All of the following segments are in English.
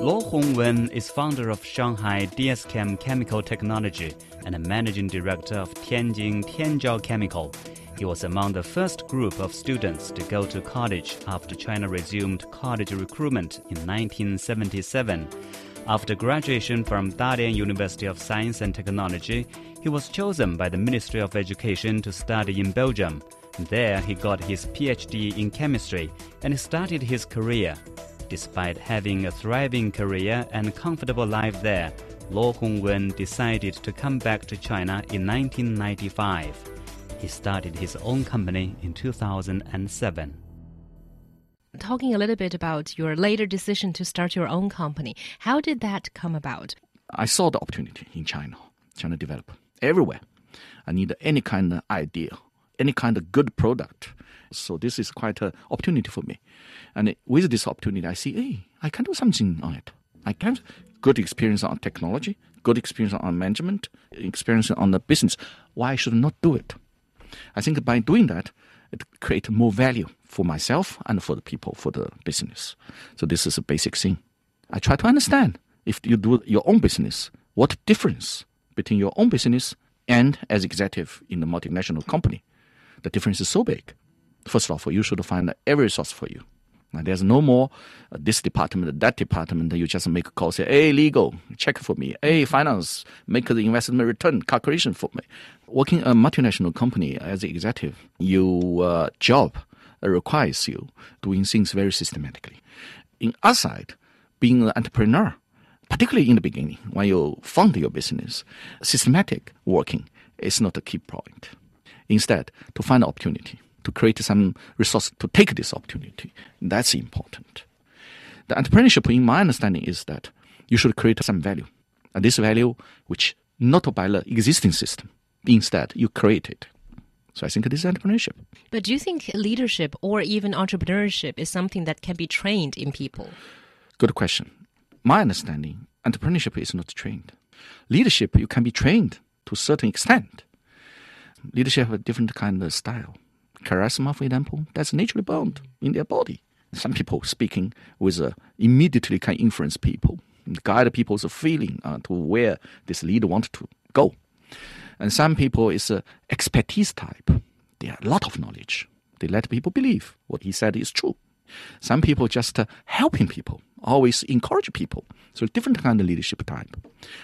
Luo Hongwen is founder of Shanghai DSChem Chemical Technology and a managing director of Tianjin Tianzhao Chemical. He was among the first group of students to go to college after China resumed college recruitment in 1977. After graduation from Dalian University of Science and Technology, he was chosen by the Ministry of Education to study in Belgium. There, he got his PhD in chemistry and started his career. Despite having a thriving career and comfortable life there, Luo Hongwen decided to come back to China in 1995. He started his own company in 2007 talking a little bit about your later decision to start your own company. How did that come about? I saw the opportunity in China. China develop everywhere. I need any kind of idea, any kind of good product. So this is quite an opportunity for me. And with this opportunity, I see, hey, I can do something on it. I can good experience on technology, good experience on management, experience on the business. Why should I not do it? I think by doing that, it creates more value for myself and for the people, for the business. So this is a basic thing. I try to understand if you do your own business, what difference between your own business and as executive in a multinational company. The difference is so big. First of all, you should find every resource for you. There's no more uh, this department, that department. You just make a call, say, hey, legal, check for me. Hey, finance, make the investment return calculation for me. Working a multinational company as an executive, your uh, job requires you doing things very systematically. In outside, being an entrepreneur, particularly in the beginning, when you found your business, systematic working is not a key point. Instead, to find opportunity to create some resource to take this opportunity. That's important. The entrepreneurship, in my understanding, is that you should create some value. And this value, which not by the existing system, instead you create it. So I think this is entrepreneurship. But do you think leadership or even entrepreneurship is something that can be trained in people? Good question. My understanding, entrepreneurship is not trained. Leadership, you can be trained to a certain extent. Leadership have a different kind of style charisma, for example, that's naturally bound in their body. Some people speaking with uh, immediately can influence people, guide people's feeling uh, to where this leader wants to go. And some people is uh, expertise type. They have a lot of knowledge. They let people believe what he said is true. Some people just uh, helping people, always encourage people. So different kind of leadership type.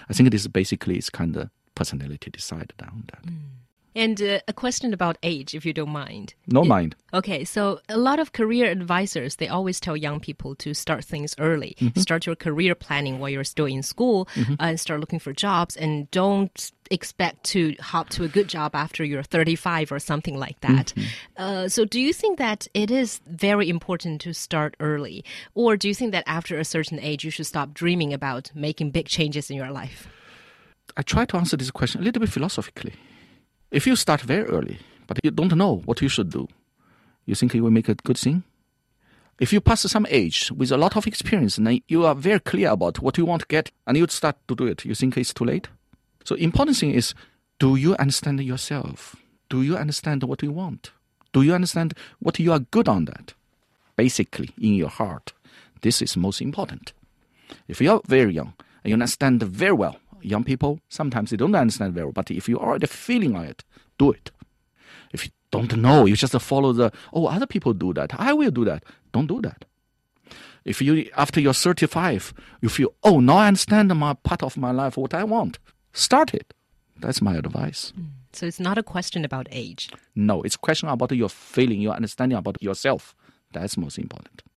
I think this basically is kind of personality decided on that. Mm. And uh, a question about age, if you don't mind. No it, mind. Okay, so a lot of career advisors they always tell young people to start things early. Mm-hmm. Start your career planning while you're still in school, mm-hmm. and start looking for jobs, and don't expect to hop to a good job after you're 35 or something like that. Mm-hmm. Uh, so, do you think that it is very important to start early, or do you think that after a certain age you should stop dreaming about making big changes in your life? I try to answer this question a little bit philosophically. If you start very early, but you don't know what you should do, you think you will make a good thing? If you pass some age with a lot of experience and you are very clear about what you want to get and you start to do it, you think it's too late? So important thing is, do you understand yourself? Do you understand what you want? Do you understand what you are good on that? Basically, in your heart, this is most important. If you are very young and you understand very well young people, sometimes they don't understand very well. But if you are already feeling on it, do it. If you don't know, you just follow the, oh, other people do that. I will do that. Don't do that. If you, after you're 35, you feel, oh, now I understand my part of my life, what I want, start it. That's my advice. Hmm. So it's not a question about age. No, it's a question about your feeling, your understanding about yourself. That's most important.